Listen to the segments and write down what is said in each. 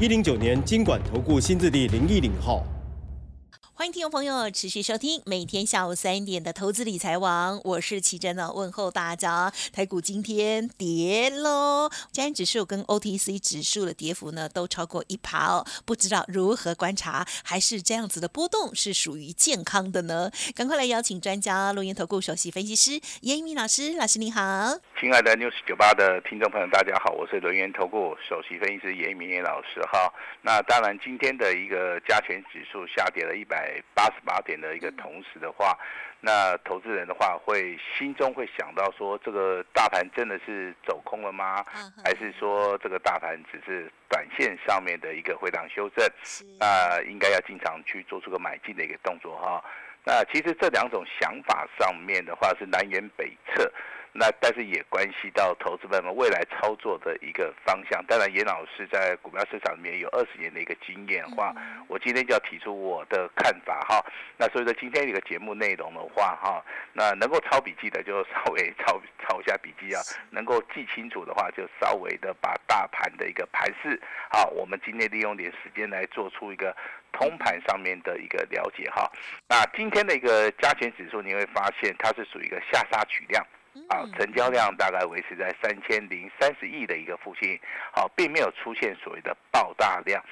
一零九年经管投顾新字第零一零号。欢迎听众朋友持续收听每天下午三点的投资理财网，我是奇珍呢，问候大家。台股今天跌喽，加权指数跟 OTC 指数的跌幅呢都超过一趴哦，不知道如何观察，还是这样子的波动是属于健康的呢？赶快来邀请专家，录音投顾首席分析师严一鸣老师，老师你好。亲爱的 News 九八的听众朋友，大家好，我是轮源投顾首席分析师严一鸣老师哈。那当然，今天的一个加权指数下跌了一百。八十八点的一个同时的话，那投资人的话会心中会想到说，这个大盘真的是走空了吗？还是说这个大盘只是短线上面的一个回档修正？那应该要经常去做出个买进的一个动作哈。那其实这两种想法上面的话是南辕北辙。那但是也关系到投资者们未来操作的一个方向。当然，严老师在股票市场里面有二十年的一个经验话，我今天就要提出我的看法哈。那所以说今天一个节目内容的话哈，那能够抄笔记的就稍微抄 抄一下笔记啊，能够记清楚的话就稍微的把大盘的一个盘势好，我们今天利用点时间来做出一个通盘上面的一个了解哈。那今天的一个加权指数你会发现它是属于一个下杀取量。啊，成交量大概维持在三千零三十亿的一个附近，好，并没有出现所谓的爆大量，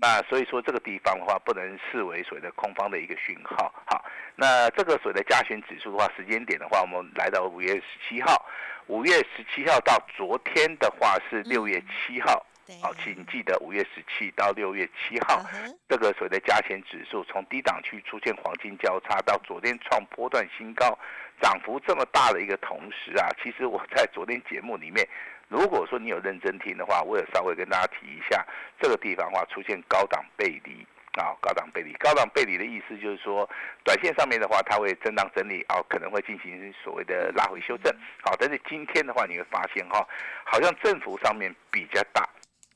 那所以说这个地方的话，不能视为所谓的空方的一个讯号，好，那这个所谓的加权指数的话，时间点的话，我们来到五月十七号，五月十七号到昨天的话是六月七号。好，请记得五月十七到六月七号，这个所谓的加权指数从低档区出现黄金交叉，到昨天创波段新高，涨幅这么大的一个同时啊，其实我在昨天节目里面，如果说你有认真听的话，我也稍微跟大家提一下，这个地方的话出现高档背离啊，高档背离，高档背离的意思就是说，短线上面的话，它会震荡整理啊，可能会进行所谓的拉回修正。好，但是今天的话，你会发现哈，好像振幅上面比较大。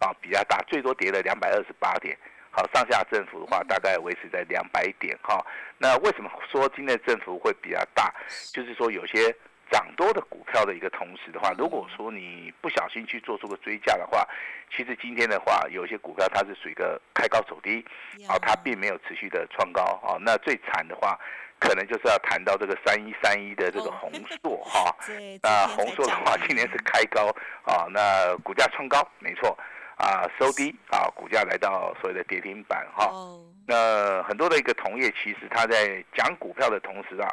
啊，比较大，最多跌了两百二十八点。好，上下振幅的话，大概维持在两百点。哈，那为什么说今天的振幅会比较大？就是说有些涨多的股票的一个同时的话，如果说你不小心去做出个追加的话，其实今天的话，有些股票它是属于一个开高走低，啊，它并没有持续的创高。啊，那最惨的话，可能就是要谈到这个三一三一的这个红硕哈。那红硕的话，今年是开高啊，那股价创高，没错。啊，收低啊，股价来到所谓的跌停板哈。那很多的一个同业，其实他在讲股票的同时啊，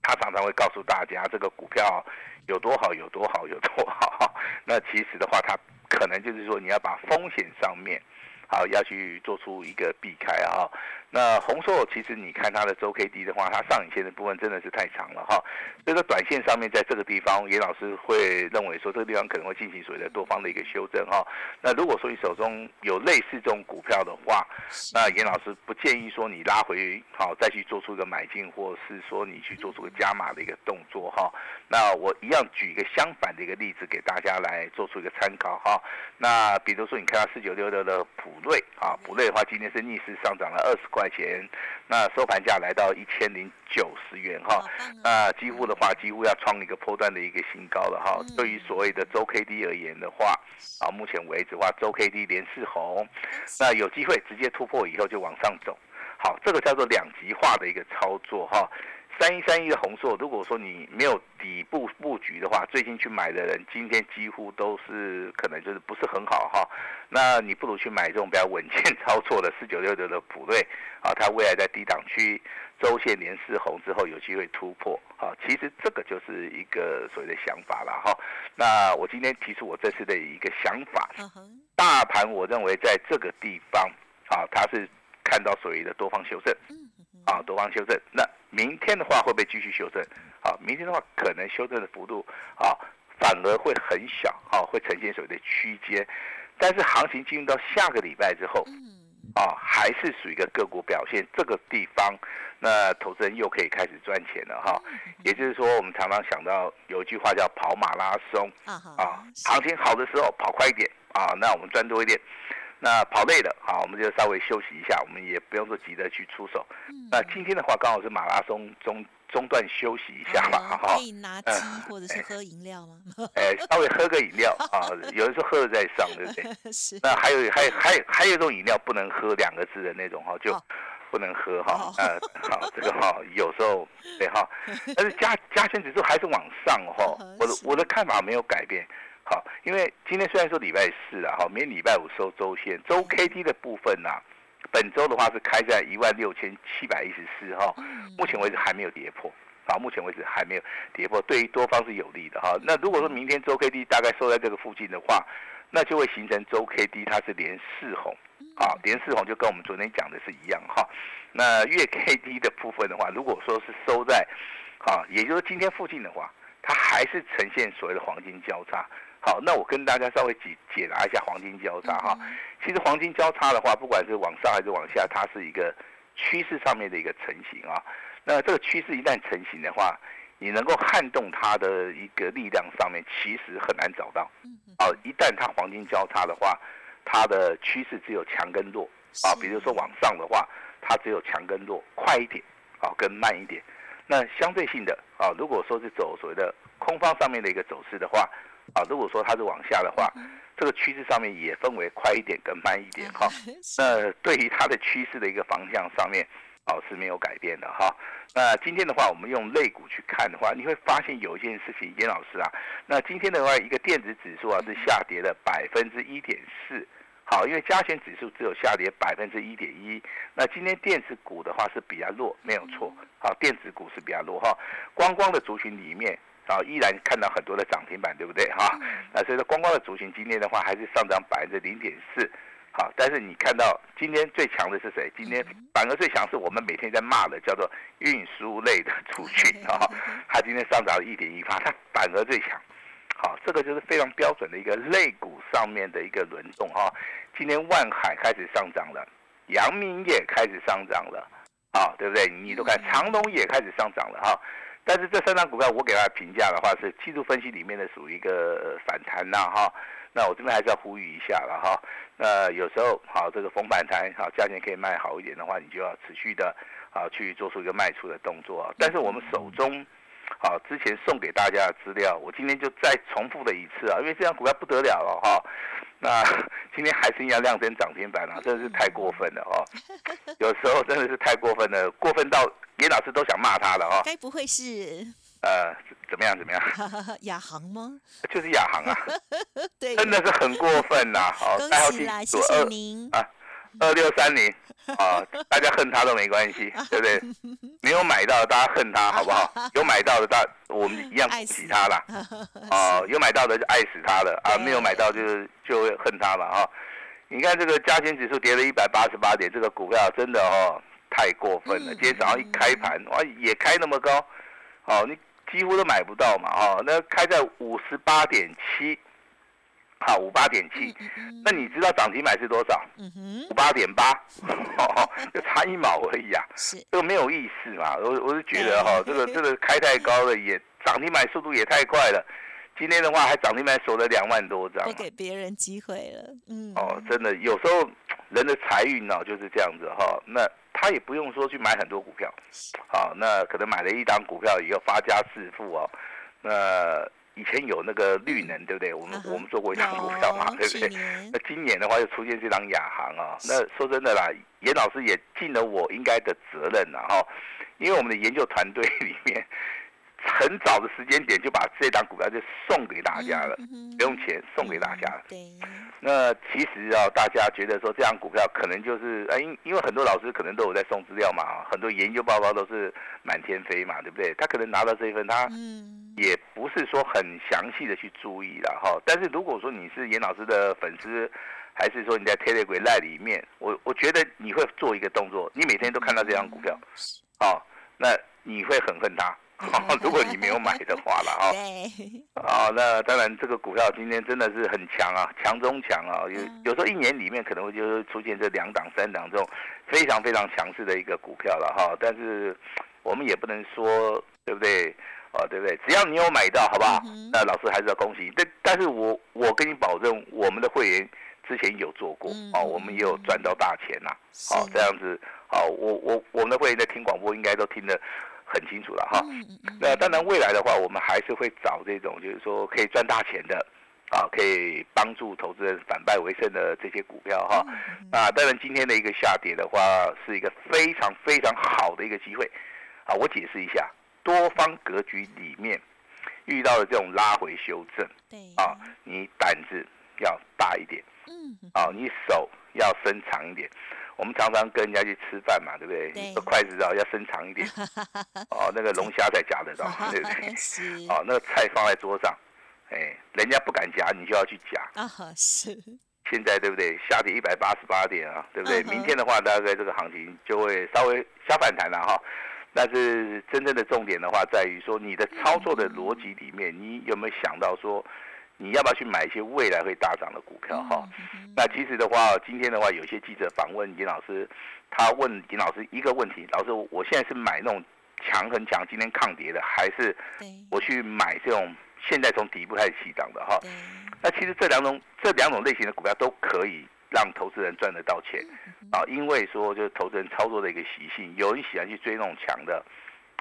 他常常会告诉大家这个股票有多好，有多好，有多好。那其实的话，他可能就是说你要把风险上面，好要去做出一个避开啊。那红硕其实你看它的周 K D 的话，它上影线的部分真的是太长了哈。所以说短线上面在这个地方，严老师会认为说这个地方可能会进行所谓的多方的一个修正哈。那如果说你手中有类似这种股票的话，那严老师不建议说你拉回好再去做出一个买进，或是说你去做出个加码的一个动作哈。那我一样举一个相反的一个例子给大家来做出一个参考哈。那比如说你看到四九六六的普瑞啊，普瑞的话今天是逆势上涨了二十块。块钱，那收盘价来到一千零九十元哈，那几乎的话，几乎要创一个破断的一个新高了哈。对于所谓的周 K D 而言的话，啊，目前为止的话，周 K D 连四红，那有机会直接突破以后就往上走。好，这个叫做两极化的一个操作哈。三一三一的红硕，如果说你没有底部布局的话，最近去买的人，今天几乎都是可能就是不是很好哈。那你不如去买这种比较稳健操作的四九六六的普瑞啊，它未来在低档区周线连四红之后有机会突破啊。其实这个就是一个所谓的想法了哈。那我今天提出我这次的一个想法，大盘我认为在这个地方啊，它是看到所谓的多方修正。啊，多方修正，那明天的话会不会继续修正？啊，明天的话可能修正的幅度啊，反而会很小，啊，会呈现所谓的区间。但是行情进入到下个礼拜之后，嗯，啊，还是属于一个个股表现，这个地方，那投资人又可以开始赚钱了哈。也就是说，我们常常想到有一句话叫跑马拉松啊行情好的时候跑快一点啊，那我们赚多一点。那跑累了，好，我们就稍微休息一下，我们也不用说急着去出手。嗯那今天的话，刚好是马拉松中中段休息一下嘛，啊哈可，以拿鸡或者是喝饮料吗？哎，稍微喝个饮料 啊，有人说喝了再上，对不对？是那还有还有还有还有一种饮料不能喝两个字的那种哈，就哦不能喝哈哦。呃，好，这个哈有时候对哈，但是加加权指数还是往上哈嗯。我的我的看法没有改变。好，因为今天虽然说礼拜四啊，哈，明天礼拜五收周线，周 K D 的部分呐、本周的话是开在一万六千七百一十四哈，嗯目前为止还没有跌破。啊，目前为止还没有跌破，对于多方是有利的哈。那如果说明天周 K D 大概收在这个附近的话，那就会形成周 K D 它是连四红，啊，连四红就跟我们昨天讲的是一样哈。那月 K D 的部分的话，如果说是收在，啊，也就是今天附近的话，它还是呈现所谓的黄金交叉。好，那我跟大家稍微解解答一下黄金交叉哈。其实黄金交叉的话，不管是往上还是往下，它是一个趋势上面的一个成型啊。那这个趋势一旦成型的话，你能够撼动它的一个力量上面，其实很难找到。嗯啊，一旦它黄金交叉的话，它的趋势只有强跟弱啊。比如说往上的话，它只有强跟弱，快一点啊，跟慢一点。那相对性的啊，如果说是走所谓的空方上面的一个走势的话，啊，如果说它是往下的话，这个趋势上面也分为快一点跟慢一点哈。是那对于它的趋势的一个方向上面，哦是没有改变的哈。那今天的话，我们用类股去看的话，你会发现有一件事情，严老师啊，那今天的话，一个电子指数啊是下跌了百分之一点四。好，因为加权指数只有下跌百分之一点一，那今天电子股的话是比较弱，没有错。好，电子股是比较弱哈。光光的族群里面啊，依然看到很多的涨停板，对不对哈？那所以说光光的族群今天的话还是上涨百分之零点四。好，但是你看到今天最强的是谁？今天反而最强是我们每天在骂的，叫做运输类的族群 啊，它今天上涨了一点一八它反而最强。好，这个就是非常标准的一个类股上面的一个轮动哈。今天万海开始上涨了，阳明也开始上涨了，啊，对不对？你都看长隆也开始上涨了哈。但是这三张股票我给它的评价的话是技术分析里面的属于一个反弹呐哈。那我这边还是要呼吁一下了哈。那有时候好这个逢反弹好价钱可以卖好一点的话，你就要持续的啊去做出一个卖出的动作。但是我们手中。好，之前送给大家的资料，我今天就再重复了一次啊，因为这张股票不得了了哈。那 今天还是要亮灯涨停板啊，真的是太过分了哈。有时候真的是太过分了，过分到严老师都想骂他了哈。该不会是呃，怎么样怎么样？亚航吗？就是亚航啊，对，真的是很过分呐。好，恭喜啦，谢住谢您。啊，二六三零啊，大家恨他都没关系，对不对？没有买到的大家恨他好不好？有买到的大我们一样恭喜他啦。哦，有买到的就爱死他了啊，没有买到就是就会恨他了哈。你看这个加权指数跌了一百八十八点，这个股票真的哦太过分了。嗯今天早上一开盘哇也开那么高，哦你几乎都买不到嘛哦，那开在五十八点七，好五八点七，那你知道涨停板是多少？五八点八，哦，就差一毛而已啊。是这个没有意思嘛，我我是觉得哈、这个这个 开太高了，也涨停板速度也太快了。今天的话还涨停板锁了两万多张不，给别人机会了。嗯，哦，真的有时候人的财运呢、就是这样子哈、那他也不用说去买很多股票，好、那可能买了一档股票以后发家致富哦。那以前有那个绿能，对不对？我们、我们做过一张股票嘛，对不对？那今年的话又出现这张亚航啊，那说真的啦，严老师也尽了我应该的责任了哈，因为我们的研究团队里面很早的时间点就把这档股票就送给大家了，不用钱送给大家了。对，那其实啊，大家觉得说这张股票可能就是，哎，因因为很多老师可能都有在送资料嘛，很多研究报告都是满天飞嘛，对不对？他可能拿到这一份，他嗯，也不是说很详细的去注意了哈。但是如果说你是严老师的粉丝，还是说你在 Telegram 赖里面，我我觉得你会做一个动作，你每天都看到这张股票，哦，那你会很恨他，如果你没有买的话了。啊，那当然这个股票今天真的是很强啊，强中强啊。有有时候一年里面可能会就是出现这两档、三档这种非常非常强势的一个股票了哈。但是我们也不能说对不对？哦，对不对？只要你有买到，好不好？那老师还是要恭喜。但但是我我跟你保证，我们的会员之前有做过哦，我们也有赚到大钱呐。好，这样子，好，我我我们的会员在听广播，应该都听得很清楚了哈。那当然，未来的话，我们还是会找这种就是说可以赚大钱的，啊，可以帮助投资人反败为胜的这些股票哈。啊，当然今天的一个下跌的话，是一个非常非常好的一个机会。啊，我解释一下。多方格局里面遇到的这种拉回修正，对啊，你胆子要大一点，嗯，啊，你手要伸长一点。我们常常跟人家去吃饭嘛，对不对？筷子啊要伸长一点，哦，那个龙虾才夹得到，对不对？是。哦，那个菜放在桌上，哎，人家不敢夹，你就要去夹。啊，是。现在对不对？下跌一百八十八点啊，对不对？明天的话，大概这个行情就会稍微小反弹了哈。但是真正的重点的话，在于说你的操作的逻辑里面，你有没有想到说，你要不要去买一些未来会大涨的股票哈？那其实的话，今天的话，有些记者访问尹老师，他问尹老师一个问题：老师，我现在是买那种强很强、今天抗跌的，还是我去买这种现在从底部开始起涨的哈？那其实这两种这两种类型的股票都可以。让投资人赚得到钱，啊，因为说就是投资人操作的一个习性，有人喜欢去追那种强的，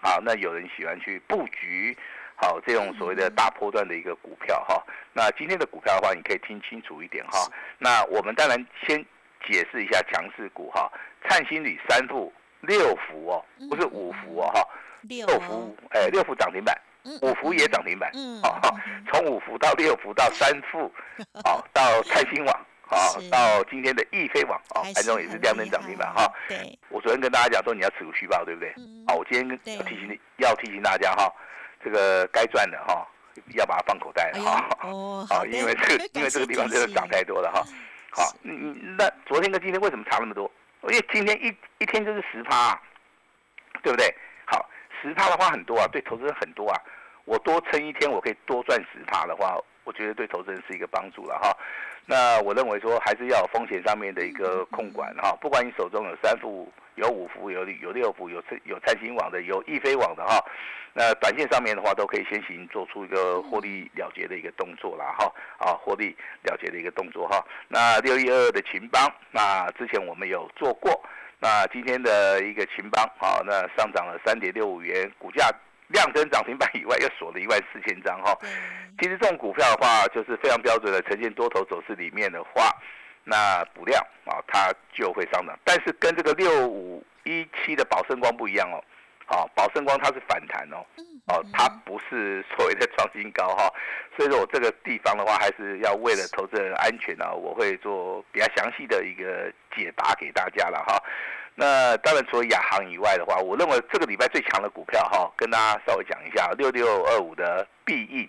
啊，那有人喜欢去布局，好这种所谓的大波段的一个股票哈。那今天的股票的话，你可以听清楚一点哈。那我们当然先解释一下强势股哈，灿星里三副六幅哦，不是五幅哦哈，六幅哎六幅涨停板，五幅也涨停板，好，从五幅到六幅到三副，好 到泰兴网。啊，到今天的易飞网啊，盘中也是亮灯涨停板哈。对，我昨天跟大家讲说你要持股续报，对不对？好，我今天要提醒你，要提醒大家哈，这个该赚的哈，要把它放口袋了哈。哦，好，因为这个因为这个地方真的涨太多了哈。好，你你那昨天跟今天为什么差那么多？因为今天一一天就是十趴，对不对？好，十趴的话很多啊，对投资人很多啊。我多撑一天，我可以多赚十趴的话，我觉得对投资人是一个帮助了哈。那我认为说还是要有风险上面的一个控管哈，不管你手中有三副、有五副、有有六副、有有灿星网的、有易飞网的哈，那短线上面的话都可以先行做出一个获利了结的一个动作啦哈，啊获利了结的一个动作哈。那六一二二的秦邦，那之前我们有做过，那今天的一个秦邦啊，那上涨了三点六五元，股价。量增涨停板以外，又锁了一万四千张哈。其实这种股票的话，就是非常标准的呈现多头走势里面的话，那补量啊，它就会上涨。但是跟这个六五一七的宝盛光不一样哦，好，宝盛光它是反弹哦，哦，它不是所谓的创新高哈。所以说我这个地方的话，还是要为了投资人安全呢，我会做比较详细的一个解答给大家了哈。那当然，除了亚航以外的话，我认为这个礼拜最强的股票哈，跟大家稍微讲一下，六六二五的必应，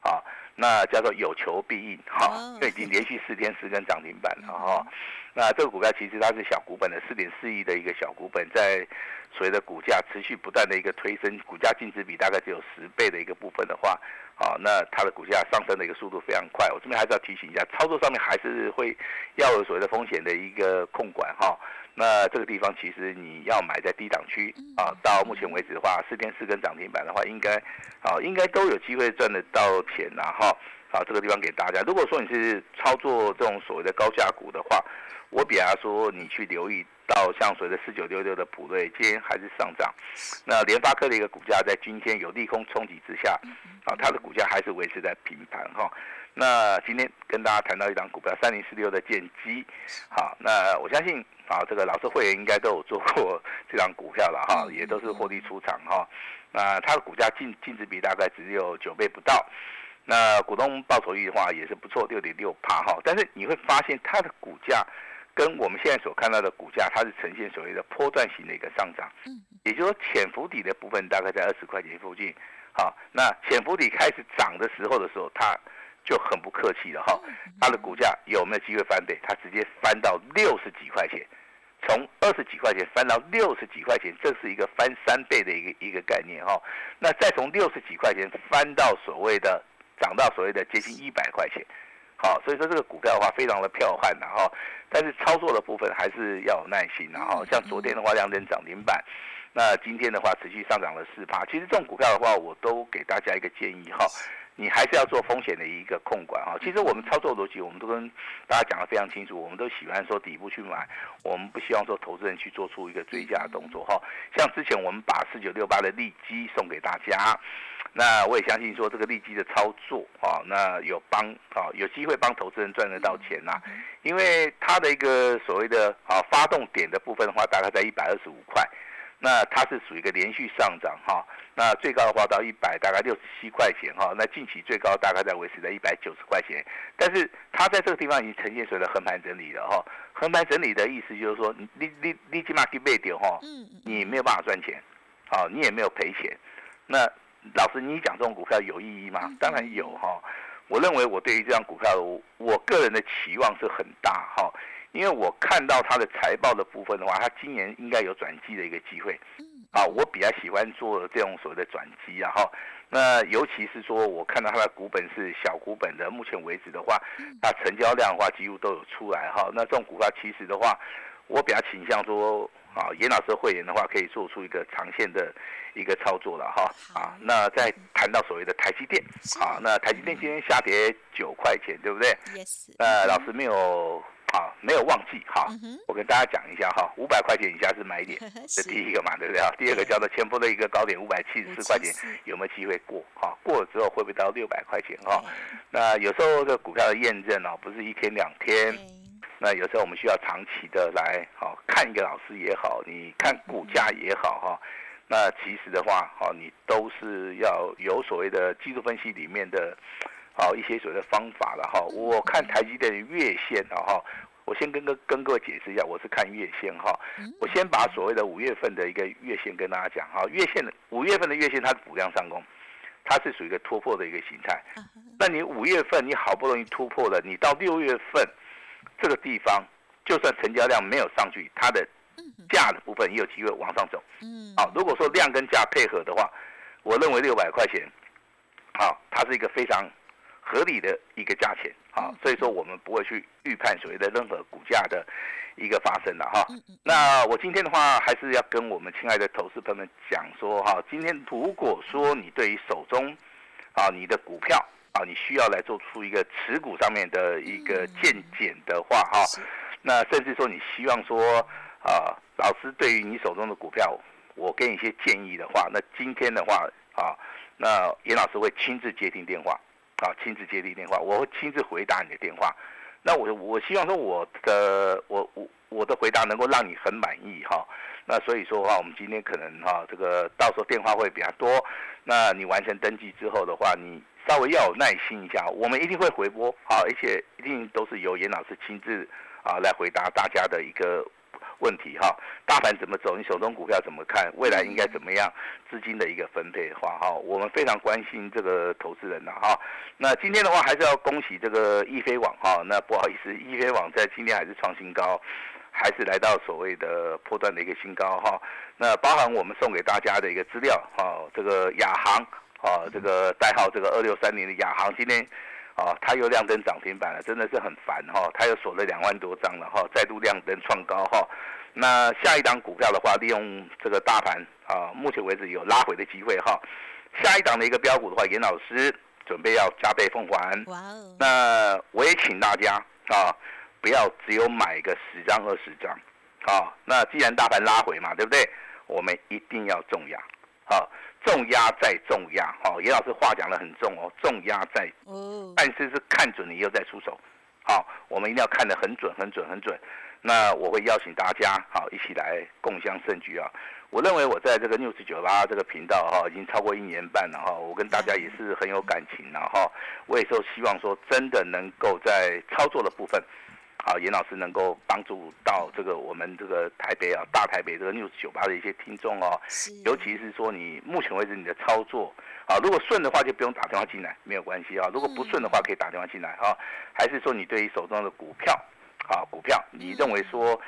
啊，那叫做有求必应，哈，这已经连续四天四根涨停板了哈。那这个股票其实它是小股本的，四点四亿的一个小股本，在所谓的股价持续不断的一个推升，股价净值比大概只有十倍的一个部分的话，好，那它的股价上升的一个速度非常快。我这边还是要提醒一下，操作上面还是会要有所谓的风险的一个控管哈。那这个地方其实你要买在低档区啊，到目前为止的话，四天四根涨停板的话，应该啊应该都有机会赚得到钱呐哈。好，这个地方给大家。如果说你是操作这种所谓的高价股的话，我比方说你去留意到像所谓的四九六六的普瑞，今天还是上涨。那联发科的一个股价在今天有利空冲击之下，啊，它的股价还是维持在平盘哈。那今天跟大家谈到一张股票三零四六的剑基，好，那我相信。啊，这个老师会员应该都有做过 这张股票了哈，也都是获利出场哈。那它的股价净净值比大概只有九倍不到，那股东报酬率的话也是不错，六点六帕哈。但是你会发现它的股价跟我们现在所看到的股价，它是呈现所谓的波段型的一个上涨，嗯，也就是说潜伏底的部分大概在二十块钱附近，好，那潜伏底开始涨的时候的时候，它就很不客气了哈，它的股价有没有机会翻倍？它直接翻到六十几块钱。从二十几块钱翻到六十几块钱，这是一个翻三倍的一个一个概念哈。那再从六十几块钱翻到所谓的涨到所谓的接近一百块钱，好，所以说这个股票的话非常的彪悍的哈。但是操作的部分还是要有耐心然后像昨天的话亮灯涨停板，那今天的话持续上涨了四趴。其实这种股票的话，我都给大家一个建议哈。你还是要做风险的一个控管哈。其实我们操作逻辑，我们都跟大家讲的非常清楚。我们都喜欢说底部去买，我们不希望说投资人去做出一个追加的动作哈。像之前我们把四九六八的利基送给大家，那我也相信说这个利基的操作啊，那有帮啊，有机会帮投资人赚得到钱呐。因为它的一个所谓的啊发动点的部分的话，大概在一百二十五块。那它是属于一个连续上涨哈，那最高的话到一百大概六十七块钱哈，那近期最高大概在维持在一百九十块钱，但是它在这个地方已经呈现所谓的横盘整理了哈，横盘整理的意思就是说你你你你起码给卖掉哈，你没有办法赚钱，好你也没有赔钱，那老师你讲这种股票有意义吗？当然有哈，我认为我对于这张股票我个人的期望是很大哈。因为我看到它的财报的部分的话，它今年应该有转机的一个机会。啊，我比较喜欢做这种所谓的转机啊哈。那尤其是说，我看到它的股本是小股本的，目前为止的话，那成交量的话几乎都有出来哈。那这种股票其实的话，我比较倾向说，啊，严老师会员的话可以做出一个长线的一个操作了哈。啊，那再谈到所谓的台积电，啊，那台积电今天下跌九块钱，对不对？Yes。那老师没有。好，没有忘记哈，我跟大家讲一下哈，五百块钱以下是买点，这第一个嘛，对不对啊？第二个叫做前波的一个高点五百七十四块钱，有没有机会过？哈，过了之后会不会到六百块钱？哈，那有时候这股票的验证哦，不是一天两天，那有时候我们需要长期的来，好看一个老师也好，你看股价也好哈，那其实的话，哈，你都是要有所谓的技术分析里面的。好一些所谓的方法了哈，我看台积电的月线啊哈，我先跟各跟各位解释一下，我是看月线哈，我先把所谓的五月份的一个月线跟大家讲哈，月线的五月份的月线它是补量上攻，它是属于一个突破的一个形态，那你五月份你好不容易突破了，你到六月份这个地方，就算成交量没有上去，它的价的部分也有机会往上走，嗯，好，如果说量跟价配合的话，我认为六百块钱，好，它是一个非常。合理的一个价钱啊，所以说我们不会去预判所谓的任何股价的一个发生了哈。那我今天的话还是要跟我们亲爱的投资朋友们讲说哈，今天如果说你对于手中啊你的股票啊，你需要来做出一个持股上面的一个见解的话哈，那甚至说你希望说啊老师对于你手中的股票，我给你一些建议的话，那今天的话啊，那严老师会亲自接听电话。啊，亲自接听电话，我会亲自回答你的电话。那我我希望说我的我我我的回答能够让你很满意哈。那所以说的话，我们今天可能哈，这个到时候电话会比较多。那你完成登记之后的话，你稍微要有耐心一下，我们一定会回拨啊，而且一定都是由严老师亲自啊来回答大家的一个。问题哈，大盘怎么走？你手中股票怎么看？未来应该怎么样？资金的一个分配的话哈，我们非常关心这个投资人呐哈。那今天的话还是要恭喜这个易飞网哈。那不好意思，易飞网在今天还是创新高，还是来到所谓的破断的一个新高哈。那包含我们送给大家的一个资料哈，这个亚航啊，这个代号这个二六三零的亚航今天。啊，它又亮灯涨停板了，真的是很烦哈。它又锁了两万多张了哈，再度亮灯创高哈。那下一档股票的话，利用这个大盘啊，目前为止有拉回的机会哈。下一档的一个标股的话，严老师准备要加倍奉还。哇哦。那我也请大家啊，不要只有买个十张二十张。啊，那既然大盘拉回嘛，对不对？我们一定要重压。好。重压再重压，好，严老师话讲的很重哦，重压在，哦，但是是看准你又再出手，好，我们一定要看得很准、很准、很准。那我会邀请大家，好，一起来共襄盛举啊！我认为我在这个 news 九八这个频道哈，已经超过一年半了哈，我跟大家也是很有感情了哈，我也是希望说真的能够在操作的部分。好，严老师能够帮助到这个我们这个台北啊，大台北这个 news 酒吧的一些听众哦，尤其是说你目前为止你的操作啊，如果顺的话就不用打电话进来，没有关系啊。如果不顺的话，可以打电话进来哈。还是说你对于手中的股票啊，股票你认为说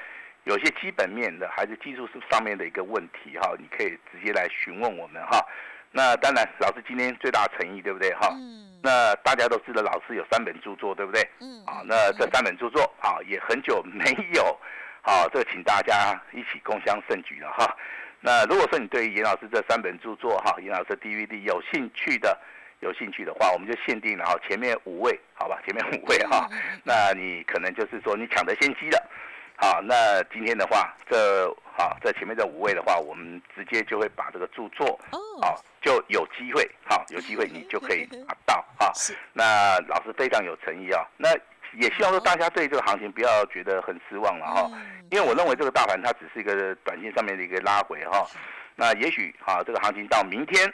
有些基本面的还是技术上面的一个问题哈，你可以直接来询问我们哈。那当然，老师今天最大诚意，对不对哈？那大家都知道，老师有三本著作，对不对？嗯。啊，那这三本著作啊，也很久没有，好，这个请大家一起共襄盛举了哈。那如果说你对于严老师这三本著作哈，严老师 DVD 有兴趣的，有兴趣的话，我们就限定了哈，前面五位，好吧，前面五位哈，那你可能就是说你抢得先机了。好，那今天的话，这好在前面这五位的话，我们直接就会把这个著作，啊就有机会，哈有机会你就可以 拿到哈。那老师非常有诚意啊，那也希望说大家对这个行情不要觉得很失望了哈，因为我认为这个大盘它只是一个短线上面的一个拉回哈，那也许哈这个行情到明天。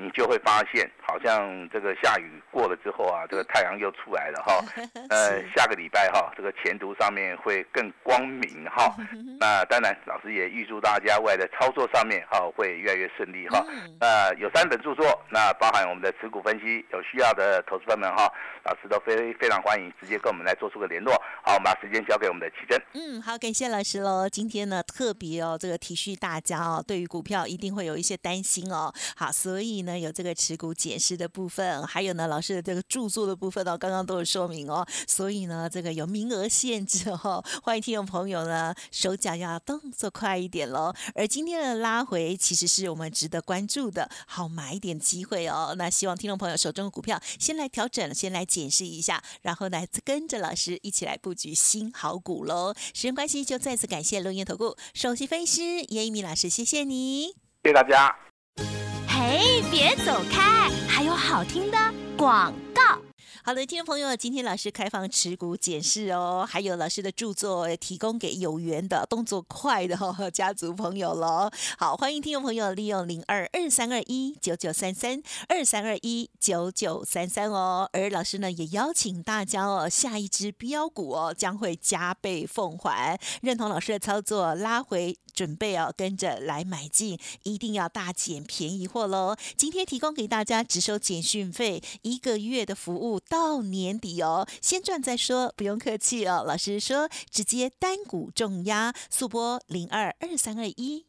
你就会发现，好像这个下雨过了之后啊，这个太阳又出来了哈。呃，下个礼拜哈，这个前途上面会更光明哈。那当然，老师也预祝大家未来的操作上面哈会越来越顺利哈。那有三本著作，那包含我们的持股分析，有需要的投资朋友们哈，老师都非非常欢迎，直接跟我们来做出个联络。好，我们把时间交给我们的奇珍。嗯，好，感谢老师喽。今天呢，特别哦，这个提示大家哦，对于股票一定会有一些担心哦。好，所以。呢，有这个持股解释的部分，还有呢，老师的这个著作的部分哦，刚刚都有说明哦，所以呢，这个有名额限制哦，欢迎听众朋友呢手脚要动作快一点喽。而今天的拉回，其实是我们值得关注的好买点机会哦。那希望听众朋友手中的股票先来调整，先来检视一下，然后来跟着老师一起来布局新好股喽。时间关系，就再次感谢龙岩投顾首席分析师叶一鸣老师，谢谢你，谢谢大家。哎，别走开！还有好听的广告。好的，听众朋友，今天老师开放持股检视哦，还有老师的著作提供给有缘的、动作快的家族朋友喽。好，欢迎听众朋友利用零二二三二一九九三三二三二一九九三三哦。而老师呢，也邀请大家哦，下一支标股哦，将会加倍奉还。认同老师的操作，拉回准备哦，跟着来买进，一定要大捡便宜货喽。今天提供给大家只收简讯费，一个月的服务到。到年底哦，先赚再说，不用客气哦。老师说，直接单股重压，速播零二二三二一